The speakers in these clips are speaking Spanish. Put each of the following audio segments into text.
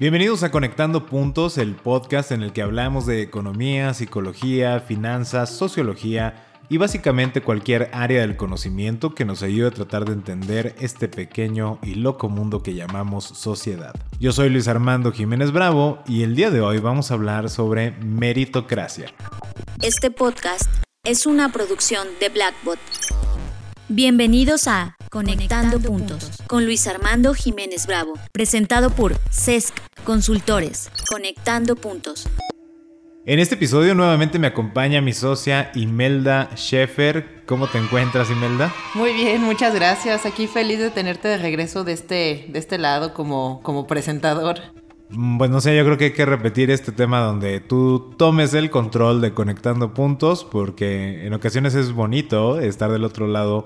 Bienvenidos a Conectando Puntos, el podcast en el que hablamos de economía, psicología, finanzas, sociología y básicamente cualquier área del conocimiento que nos ayude a tratar de entender este pequeño y loco mundo que llamamos sociedad. Yo soy Luis Armando Jiménez Bravo y el día de hoy vamos a hablar sobre meritocracia. Este podcast es una producción de Blackbot. Bienvenidos a Conectando, Puntos con Luis Armando Jiménez Bravo, presentado por CESC Consultores. Conectando Puntos. En este episodio nuevamente me acompaña mi socia Imelda Schaefer. ¿Cómo te encuentras, Imelda? Muy bien, muchas gracias. Aquí feliz de tenerte de regreso de este, de este lado como, como presentador. Mm, pues no sé, yo creo que hay que repetir este tema donde tú tomes el control de conectando puntos, porque en ocasiones es bonito estar del otro lado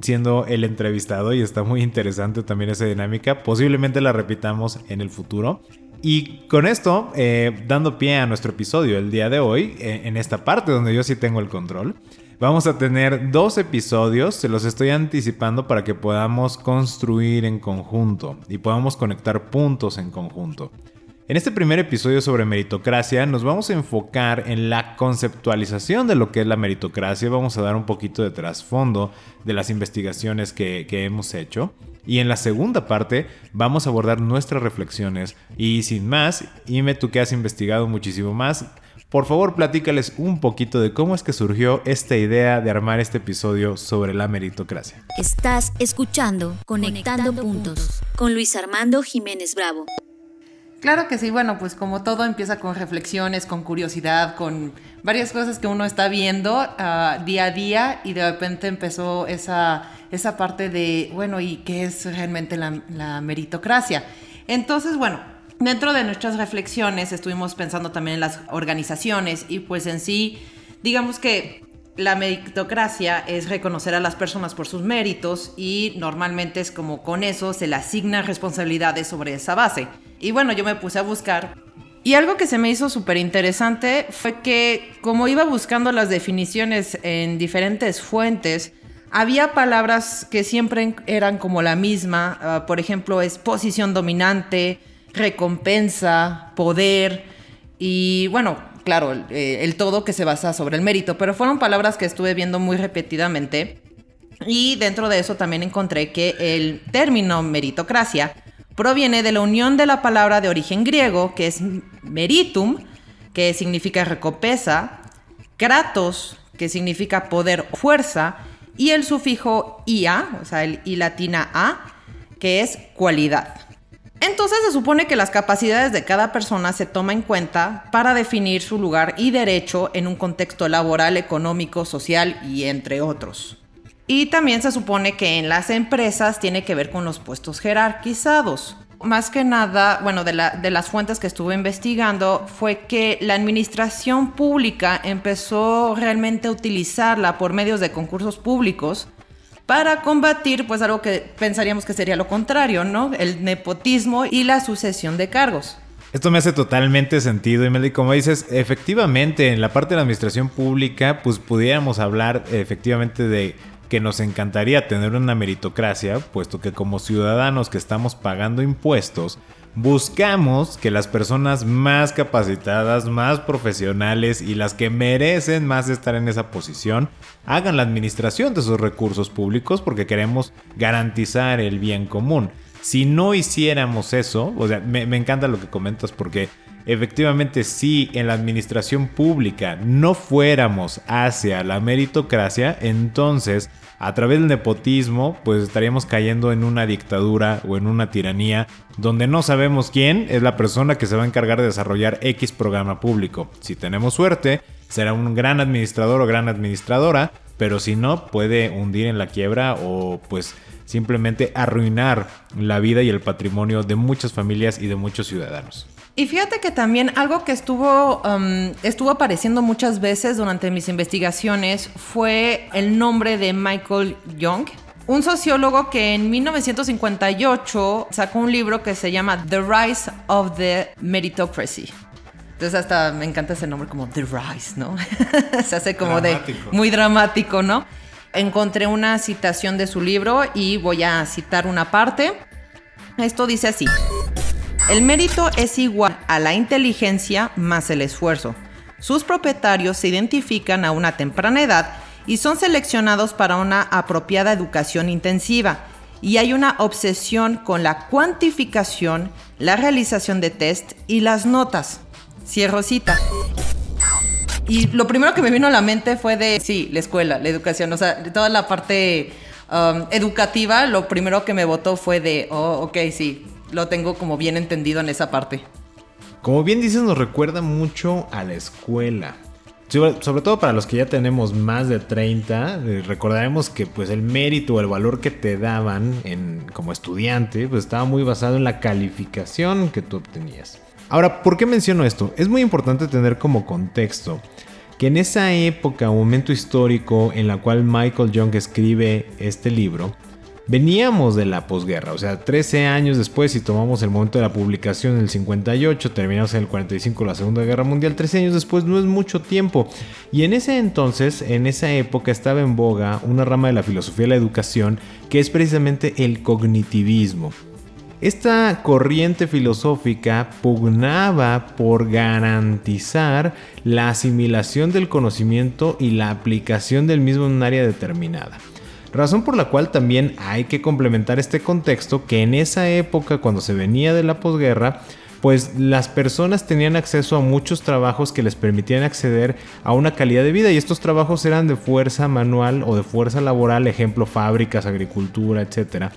siendo el entrevistado y está muy interesante también esa dinámica. Posiblemente la repitamos en el futuro. Y con esto, eh, dando pie a nuestro episodio el día de hoy, eh, en esta parte donde yo sí tengo el control, vamos a tener dos episodios, se los estoy anticipando para que podamos construir en conjunto y podamos conectar puntos en conjunto. En este primer episodio sobre meritocracia nos vamos a enfocar en la conceptualización de lo que es la meritocracia, vamos a dar un poquito de trasfondo de las investigaciones que, hemos hecho. Y en la segunda parte vamos a abordar nuestras reflexiones. Y sin más, Ime, tú que has investigado muchísimo más, por favor platícales un poquito de cómo es que surgió esta idea de armar este episodio sobre la meritocracia. Estás escuchando Conectando, Puntos con Luis Armando Jiménez Bravo. Claro que sí, bueno, pues como todo empieza con reflexiones, con curiosidad, con varias cosas que uno está viendo ah, día a día y de repente empezó esa, esa parte de, bueno, ¿y qué es realmente la, la meritocracia? Entonces, bueno, dentro de nuestras reflexiones estuvimos pensando también en las organizaciones y pues en sí, digamos que la meritocracia es reconocer a las personas por sus méritos y normalmente es como con eso se le asignan responsabilidades sobre esa base. Y bueno, yo me puse a buscar. Y algo que se me hizo súper interesante fue que como iba buscando las definiciones en diferentes fuentes, había palabras que siempre eran como la misma. Ah, por ejemplo, es posición dominante, recompensa, poder. Y bueno, claro, el, eh, el todo que se basa sobre el mérito. Pero fueron palabras que estuve viendo muy repetidamente. Y dentro de eso también encontré que el término meritocracia proviene de la unión de la palabra de origen griego, que es meritum, que significa recompensa, kratos, que significa poder o fuerza, y el sufijo ia, o sea, el i latina a, que es cualidad. Entonces se supone que las capacidades de cada persona se toman en cuenta para definir su lugar y derecho en un contexto laboral, económico, social y entre otros. Y también se supone que en las empresas tiene que ver con los puestos jerarquizados. Más que nada, bueno, de, las fuentes que estuve investigando fue que la administración pública empezó realmente a utilizarla por medios de concursos públicos para combatir pues algo que pensaríamos que sería lo contrario, ¿no? El nepotismo y la sucesión de cargos. Esto me hace totalmente sentido, y Como dices, efectivamente, en la parte de la administración pública, pues pudiéramos hablar efectivamente de que nos encantaría tener una meritocracia, puesto que como ciudadanos que estamos pagando impuestos, buscamos que las personas más capacitadas, más profesionales y las que merecen más estar en esa posición hagan la administración de esos recursos públicos porque queremos garantizar el bien común. Si no hiciéramos eso, o sea, me, me encanta lo que comentas porque efectivamente si en la administración pública no fuéramos hacia la meritocracia, entonces a través del nepotismo, pues estaríamos cayendo en una dictadura o en una tiranía donde no sabemos quién es la persona que se va a encargar de desarrollar X programa público. Si tenemos suerte, será un gran administrador o gran administradora, pero si no, puede hundir en la quiebra o pues simplemente arruinar la vida y el patrimonio de muchas familias y de muchos ciudadanos. Y fíjate que también algo que estuvo, um, estuvo apareciendo muchas veces durante mis investigaciones fue el nombre de Michael Young, un sociólogo que en 1958 sacó un libro que se llama The Rise of the Meritocracy. Entonces hasta me encanta ese nombre como The Rise, ¿no? se hace como de muy dramático, ¿no? Encontré una citación de su libro y voy a citar una parte. Esto dice así. El mérito es igual a la inteligencia más el esfuerzo. Sus propietarios se identifican a una temprana edad y son seleccionados para una apropiada educación intensiva. Y hay una obsesión con la cuantificación, la realización de test y las notas. Cierro cita. Y lo primero que me vino a la mente fue de, sí, la escuela, la educación, o sea, toda la parte um, educativa, lo primero que me votó fue de, oh, ok, sí, lo tengo como bien entendido en esa parte. Como bien dices, nos recuerda mucho a la escuela. Sobre, todo para los que ya tenemos más de 30, eh, recordaremos que pues el mérito o el valor que te daban en, como estudiante pues estaba muy basado en la calificación que tú obtenías. Ahora, ¿por qué menciono esto? Es muy importante tener como contexto que en esa época momento histórico en la cual Michael Young escribe este libro, Veníamos de la posguerra, o sea, 13 años después, si tomamos el momento de la publicación en el 58, terminamos en el 45 la Segunda Guerra Mundial, 13 años después no es mucho tiempo. Y en ese entonces, en esa época, estaba en boga una rama de la filosofía de la educación que es precisamente el cognitivismo. Esta corriente filosófica pugnaba por garantizar la asimilación del conocimiento y la aplicación del mismo en un área determinada. Razón por la cual también hay que complementar este contexto que en esa época cuando se venía de la posguerra, pues las personas tenían acceso a muchos trabajos que les permitían acceder a una calidad de vida y estos trabajos eran de fuerza manual o de fuerza laboral, ejemplo fábricas, agricultura, etcétera.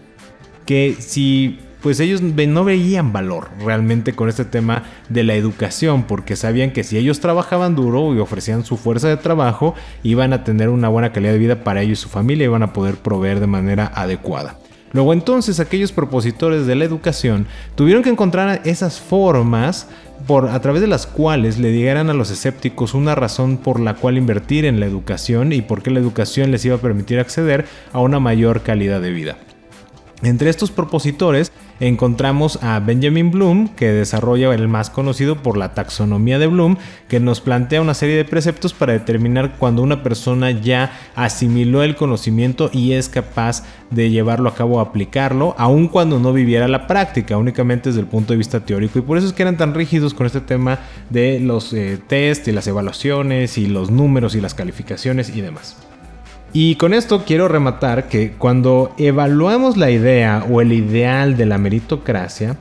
Que si pues ellos no veían valor realmente con este tema de la educación, porque sabían que si ellos trabajaban duro y ofrecían su fuerza de trabajo, iban a tener una buena calidad de vida para ellos y su familia, iban a poder proveer de manera adecuada. Luego entonces aquellos propositores de la educación tuvieron que encontrar esas formas por, a través de las cuales le dieran a los escépticos una razón por la cual invertir en la educación y por qué la educación les iba a permitir acceder a una mayor calidad de vida. Entre estos propositores encontramos a Benjamin Bloom, que desarrolla el más conocido por la taxonomía de Bloom, que nos plantea una serie de preceptos para determinar cuando una persona ya asimiló el conocimiento y es capaz de llevarlo a cabo aplicarlo, aun cuando no viviera la práctica, únicamente desde el punto de vista teórico. Y por eso es que eran tan rígidos con este tema de los eh, test y las evaluaciones y los números y las calificaciones y demás. Y con esto quiero rematar que cuando evaluamos la idea o el ideal de la meritocracia,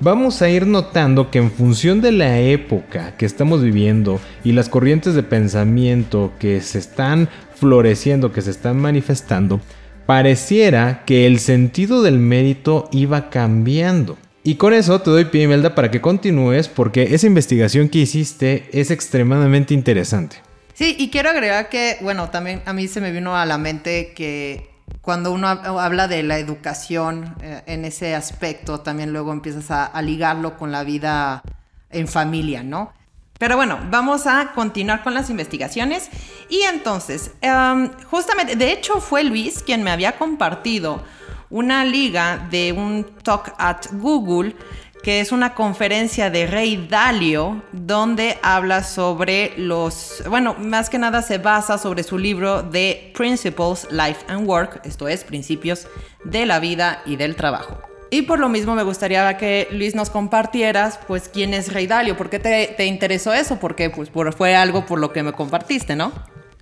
vamos a ir notando que en función de la época que estamos viviendo y las corrientes de pensamiento que se están floreciendo, que se están manifestando, pareciera que el sentido del mérito iba cambiando. Y con eso te doy pie, Imelda, para que continúes porque esa investigación que hiciste es extremadamente interesante. Sí, y quiero agregar que, bueno, también a mí se me vino a la mente que cuando uno habla de la educación eh, en ese aspecto, también luego empiezas a, ligarlo con la vida en familia, ¿no? Pero bueno, vamos a continuar con las investigaciones. Y entonces, em, justamente, de hecho fue Luis quien me había compartido una liga de un talk at Google que es una conferencia de Rey Dalio, donde habla sobre los, bueno, más que nada se basa sobre su libro de Principles, Life and Work, esto es, principios de la vida y del trabajo. Y por lo mismo me gustaría que Luis nos compartieras, pues, quién es Rey Dalio, por qué te, te interesó eso, porque pues fue algo por lo que me compartiste, ¿no?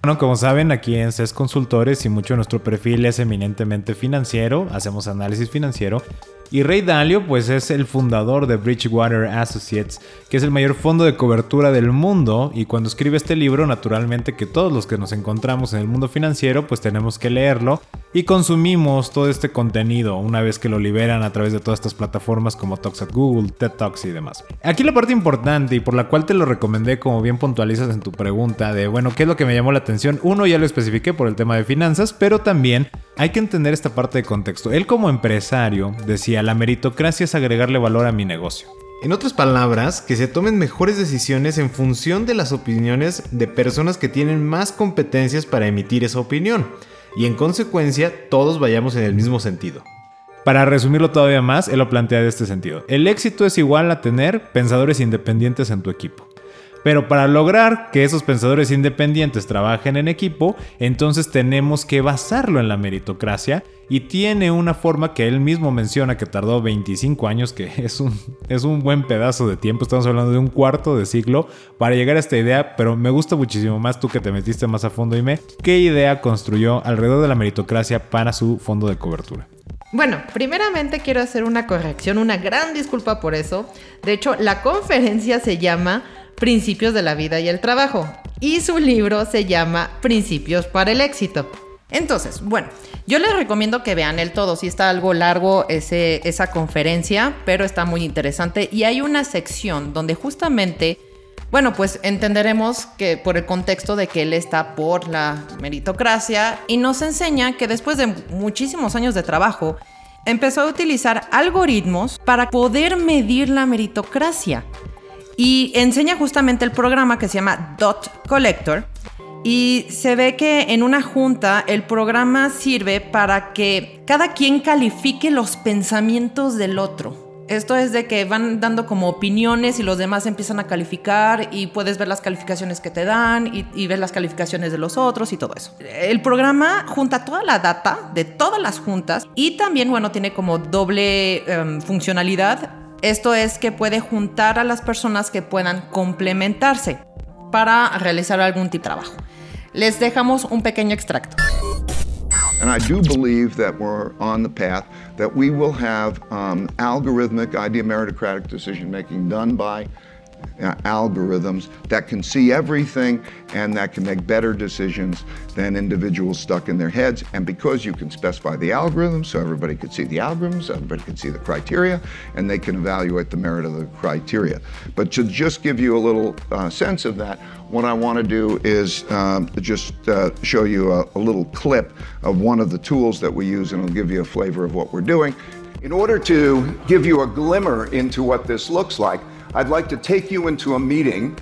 Bueno, como saben, aquí en CES Consultores y mucho de nuestro perfil es eminentemente financiero, hacemos análisis financiero y Ray Dalio, pues es el fundador de Bridgewater Associates, que es el mayor fondo de cobertura del mundo. Y cuando escribe este libro, naturalmente que todos los que nos encontramos en el mundo financiero, pues tenemos que leerlo y consumimos todo este contenido una vez que lo liberan a través de todas estas plataformas como Talks at Google, TED Talks y demás. Aquí la parte importante y por la cual te lo recomendé, como bien puntualizas en tu pregunta, de bueno, ¿qué es lo que me llamó la atención? Uno, ya lo especifiqué por el tema de finanzas, pero también hay que entender esta parte de contexto. Él como empresario decía, la meritocracia es agregarle valor a mi negocio. En otras palabras, que se tomen mejores decisiones en función de las opiniones de personas que tienen más competencias para emitir esa opinión y en consecuencia todos vayamos en el mismo sentido. Para resumirlo todavía más, él lo plantea de este sentido. El éxito es igual a tener pensadores independientes en tu equipo. Pero para lograr que esos pensadores independientes trabajen en equipo, entonces tenemos que basarlo en la meritocracia y tiene una forma que él mismo menciona que tardó 25 años, que es un, es un buen pedazo de tiempo, estamos hablando de un cuarto de siglo para llegar a esta idea, pero me gusta muchísimo más tú que te metiste más a fondo, dime, ¿qué idea construyó alrededor de la meritocracia para su fondo de cobertura? Bueno, primeramente quiero hacer una corrección, una gran disculpa por eso. De hecho, la conferencia se llama Principios de la vida y el trabajo y su libro se llama Principios para el éxito. Entonces, bueno, yo les recomiendo que vean el todo. Si está algo largo esa conferencia, pero está muy interesante. Y hay una sección donde justamente, bueno, pues entenderemos que por el contexto de que él está por la meritocracia y nos enseña que después de muchísimos años de trabajo, empezó a utilizar algoritmos para poder medir la meritocracia. Y enseña justamente el programa que se llama Dot Collector. Y se ve que en una junta el programa sirve para que cada quien califique los pensamientos del otro. Esto es de que van dando como opiniones y los demás empiezan a calificar y puedes ver las calificaciones que te dan y, ver las calificaciones de los otros y todo eso. El programa junta toda la data de todas las juntas y también, bueno, tiene como doble em, funcionalidad esto es que puede juntar a las personas que puedan complementarse para realizar algún tipo de trabajo. Les dejamos un pequeño extracto. And I do believe that we're on the path that we will have um, algorithmic idea meritocratic decision making done by algorithms that can see everything and that can make better decisions than individuals stuck in their heads. And because you can specify the algorithms, so everybody can see the algorithms, everybody can see the criteria, and they can evaluate the merit of the criteria. But to just give you a little uh, sense of that, what I want to do is um, just uh, show you a, a little clip of one of the tools that we use, and it'll give you a flavor of what we're doing. In order to give you a glimmer into what this looks like, I'd like to take you into a meeting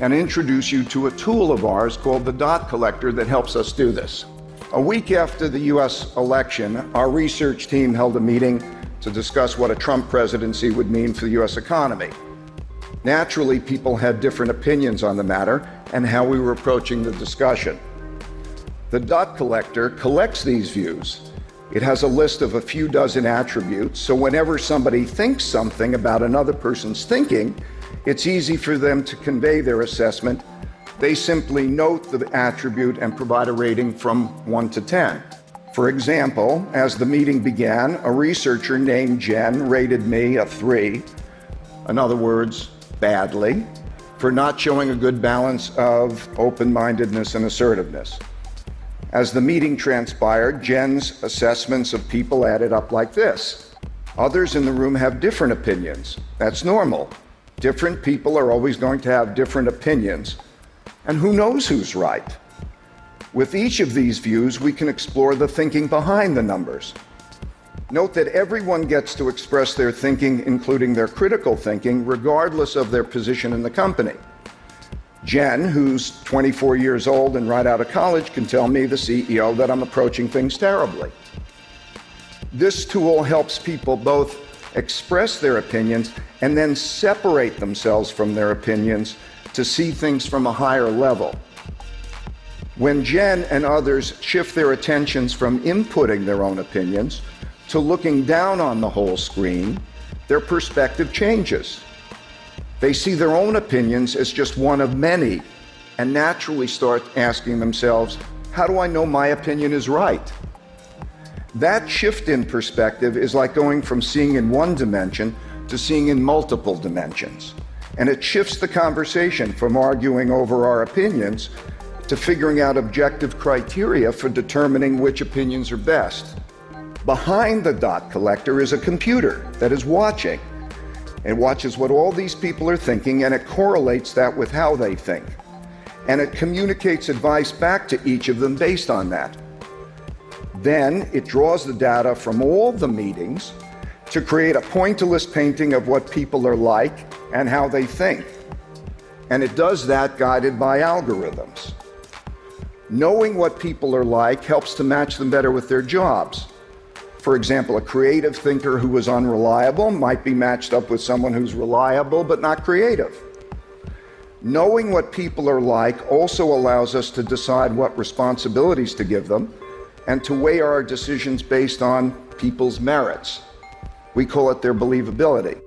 and introduce you to a tool of ours called the dot collector that helps us do this. A week after the US election, our research team held a meeting to discuss what a Trump presidency would mean for the US economy. Naturally, people had different opinions on the matter and how we were approaching the discussion. The dot collector collects these views it has a list of a few dozen attributes, so whenever somebody thinks something about another person's thinking, it's easy for them to convey their assessment. They simply note the attribute and provide a rating from 1 to 10. For example, as the meeting began, a researcher named Jen rated me a 3, in other words, badly, for not showing a good balance of open mindedness and assertiveness. As the meeting transpired, Jen's assessments of people added up like this. Others in the room have different opinions. That's normal. Different people are always going to have different opinions. And who knows who's right? With each of these views, we can explore the thinking behind the numbers. Note that everyone gets to express their thinking, including their critical thinking, regardless of their position in the company. Jen, who's 24 years old and right out of college, can tell me, the CEO, that I'm approaching things terribly. This tool helps people both express their opinions and then separate themselves from their opinions to see things from a higher level. When Jen and others shift their attentions from inputting their own opinions to looking down on the whole screen, their perspective changes. They see their own opinions as just one of many and naturally start asking themselves, how do I know my opinion is right? That shift in perspective is like going from seeing in one dimension to seeing in multiple dimensions. And it shifts the conversation from arguing over our opinions to figuring out objective criteria for determining which opinions are best. Behind the dot collector is a computer that is watching it watches what all these people are thinking and it correlates that with how they think. And it communicates advice back to each of them based on that. Then it draws the data from all the meetings to create a pointillist painting of what people are like and how they think. And it does that guided by algorithms. Knowing what people are like helps to match them better with their jobs. For example, a creative thinker who was unreliable might be matched up with someone who's reliable but not creative. Knowing what people are like also allows us to decide what responsibilities to give them and to weigh our decisions based on people's merits. We call it their believability.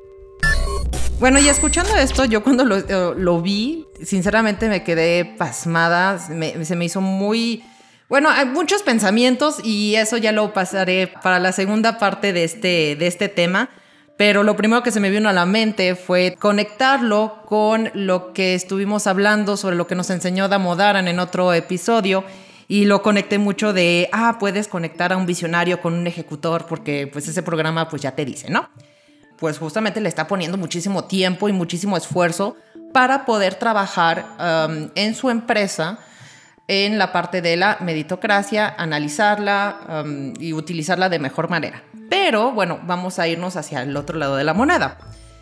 Bueno, y escuchando esto, yo cuando lo, eh, lo vi, sinceramente me quedé pasmada, me, se me hizo muy... Bueno, hay muchos pensamientos y eso ya lo pasaré para la segunda parte de este, de este tema. Pero lo primero que se me vino a la mente fue conectarlo con lo que estuvimos hablando sobre lo que nos enseñó Damodaran en otro episodio. Y lo conecté mucho de, ah, puedes conectar a un visionario con un ejecutor porque pues ese programa pues ya te dice, ¿no? Pues justamente le está poniendo muchísimo tiempo y muchísimo esfuerzo para poder trabajar en su empresa en la parte de la meritocracia, analizarla um, y utilizarla de mejor manera. Pero bueno, vamos a irnos hacia el otro lado de la moneda.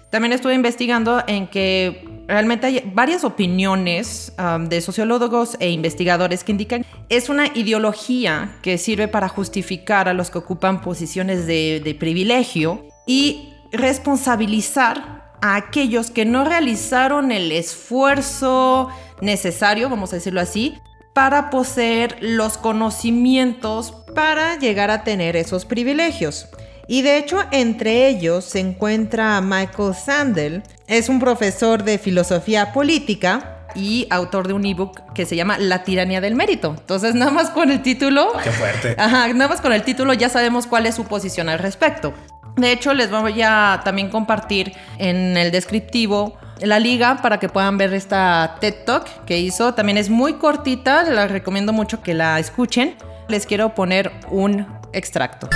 También estuve investigando en que realmente hay varias opiniones um, de sociólogos e investigadores que indican es una ideología que sirve para justificar a los que ocupan posiciones de, de privilegio y responsabilizar a aquellos que no realizaron el esfuerzo necesario, vamos a decirlo así, para poseer los conocimientos para llegar a tener esos privilegios. Y de hecho, entre ellos se encuentra Michael Sandel, es un profesor de filosofía política y autor de un ebook que se llama La tiranía del mérito. Entonces, nada más con el título. Qué fuerte. Ajá, nada más con el título ya sabemos cuál es su posición al respecto. De hecho, les voy a también compartir en el descriptivo la liga para que puedan ver esta TED Talk que hizo. También es muy cortita, les recomiendo mucho que la escuchen. Les quiero poner un extracto.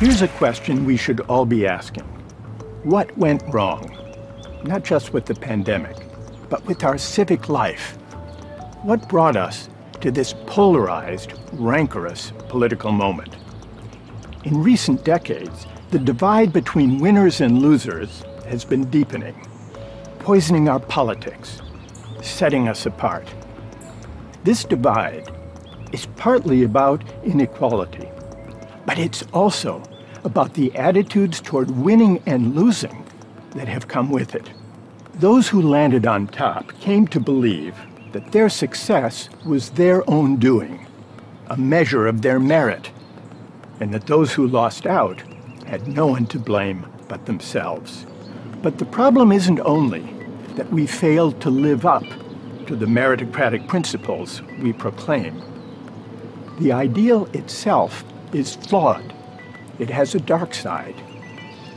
Here's a question we should all be asking. What went wrong? Not just with the pandemic, but with our civic life. What brought us to this polarized, rancorous political moment? In recent decades, the divide between winners and losers has been deepening, poisoning our politics, setting us apart. This divide is partly about inequality, but it's also about the attitudes toward winning and losing that have come with it. Those who landed on top came to believe that their success was their own doing, a measure of their merit, and that those who lost out had no one to blame but themselves. But the problem isn't only that we failed to live up to the meritocratic principles we proclaim. The ideal itself is flawed. It has a dark side.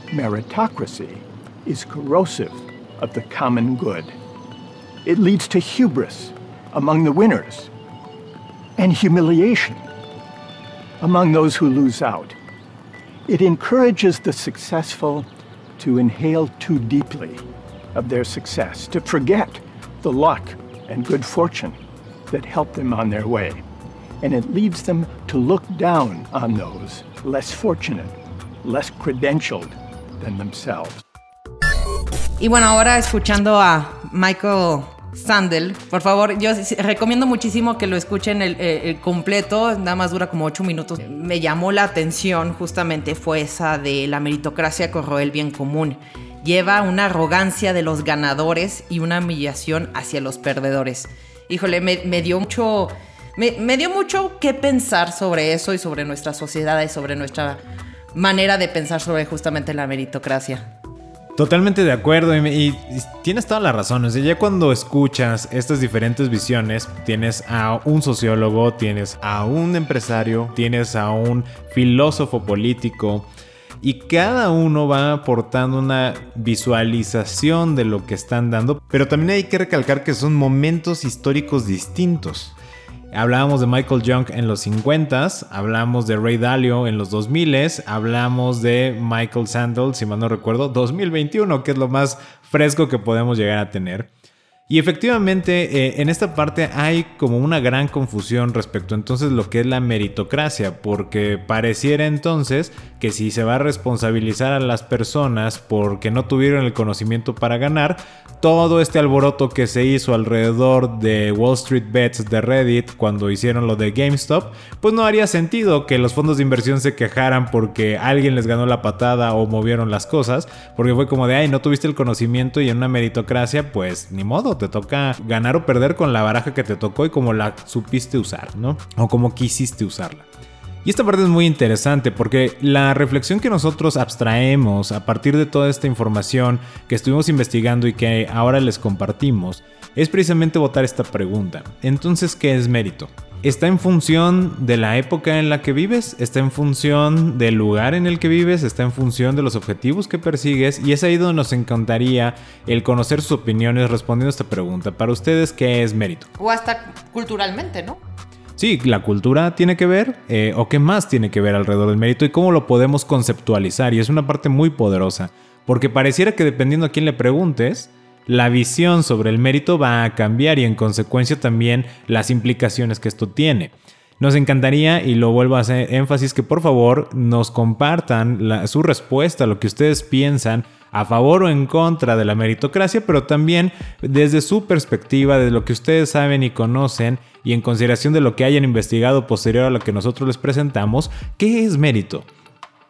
Meritocracy is corrosive of the common good. It leads to hubris among the winners and humiliation among those who lose out. It encourages the successful to inhale too deeply of their success, to forget the luck and good fortune that helped them on their way. And it leads them to look down on those less fortunate, less credentialed than themselves. Y bueno, ahora escuchando a Michael Sandel, por favor, yo recomiendo muchísimo que lo escuchen el, el, completo, nada más dura como ocho minutos. Me llamó la atención justamente fue esa de la meritocracia corroe el bien común. Lleva una arrogancia de los ganadores y una humillación hacia los perdedores. Híjole, me, me dio mucho... Me, me dio mucho que pensar sobre eso y sobre nuestra sociedad y sobre nuestra manera de pensar sobre justamente la meritocracia. Totalmente de acuerdo y, tienes toda la razón. O sea, ya cuando escuchas estas diferentes visiones, tienes a un sociólogo, tienes a un empresario, tienes a un filósofo político y cada uno va aportando una visualización de lo que están dando, pero también hay que recalcar que son momentos históricos distintos. Hablábamos de Michael Young en los 50s, hablamos de Ray Dalio en los 2000s, hablamos de Michael Sandel, si mal no recuerdo, 2021, que es lo más fresco que podemos llegar a tener. Y efectivamente, eh, en esta parte hay como una gran confusión respecto entonces lo que es la meritocracia, porque pareciera entonces que si se va a responsabilizar a las personas porque no tuvieron el conocimiento para ganar, todo este alboroto que se hizo alrededor de Wall Street Bets de Reddit cuando hicieron lo de GameStop, pues no haría sentido que los fondos de inversión se quejaran porque alguien les ganó la patada o movieron las cosas, porque fue como de, ay, no tuviste el conocimiento y en una meritocracia, pues ni modo te toca ganar o perder con la baraja que te tocó y como la supiste usar, ¿no? O como quisiste usarla. Y esta parte es muy interesante porque la reflexión que nosotros abstraemos a partir de toda esta información que estuvimos investigando y que ahora les compartimos es precisamente votar esta pregunta. Entonces, ¿qué es mérito? Está en función de la época en la que vives, está en función del lugar en el que vives, está en función de los objetivos que persigues y es ahí donde nos encantaría el conocer sus opiniones respondiendo a esta pregunta. Para ustedes, ¿qué es mérito? O hasta culturalmente, ¿no? Sí, la cultura tiene que ver, eh, o qué más tiene que ver alrededor del mérito y cómo lo podemos conceptualizar. Y es una parte muy poderosa, porque pareciera que dependiendo a quién le preguntes, la visión sobre el mérito va a cambiar y en consecuencia también las implicaciones que esto tiene. Nos encantaría, y lo vuelvo a hacer énfasis, que por favor nos compartan su respuesta, lo que ustedes piensan a favor o en contra de la meritocracia, pero también desde su perspectiva, de lo que ustedes saben y conocen, y en consideración de lo que hayan investigado posterior a lo que nosotros les presentamos, ¿qué es mérito?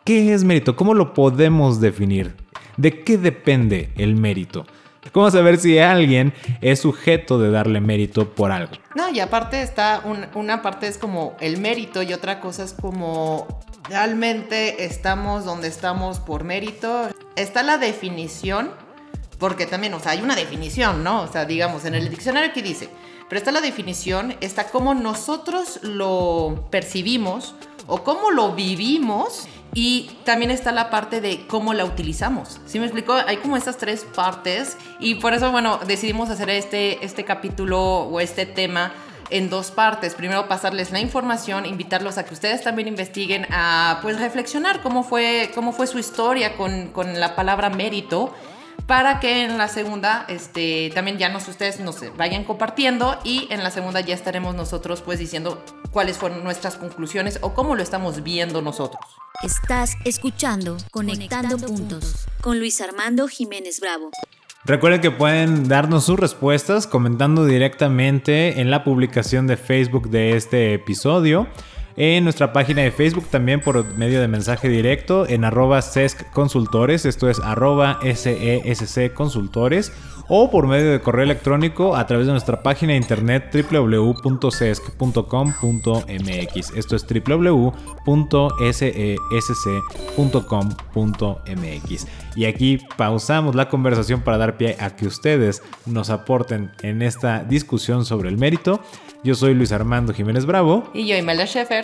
¿Qué es mérito? ¿Cómo lo podemos definir? ¿De qué depende el mérito? ¿Cómo saber si alguien es sujeto de darle mérito por algo? No, y aparte está, una parte es como el mérito y otra cosa es como realmente estamos donde estamos por mérito. Está la definición, porque también, o sea, hay una definición, ¿no? O sea, digamos, en el diccionario que dice, pero está la definición, está cómo nosotros lo percibimos o cómo lo vivimos y también está la parte de cómo la utilizamos. ¿Sí me explico? Hay como estas tres partes y por eso, bueno, decidimos hacer este, este capítulo o este tema en dos partes. Primero pasarles la información, invitarlos a que ustedes también investiguen, a pues reflexionar cómo fue, cómo fue su historia con, con la palabra mérito para que en la segunda este, también ya nos, ustedes nos vayan compartiendo y en la segunda ya estaremos nosotros pues diciendo cuáles fueron nuestras conclusiones o cómo lo estamos viendo nosotros. Estás escuchando Conectando, Puntos con Luis Armando Jiménez Bravo. Recuerden que pueden darnos sus respuestas comentando directamente en la publicación de Facebook de este episodio en nuestra página de Facebook también por medio de mensaje directo en arroba consultores, esto es arroba sesc consultores o por medio de correo electrónico a través de nuestra página de internet www.sesc.com.mx. Esto es www.sesc.com.mx. Y aquí pausamos la conversación para dar pie a que ustedes nos aporten en esta discusión sobre el mérito. Yo soy Luis Armando Jiménez Bravo. Y yo, Imelda Schaefer.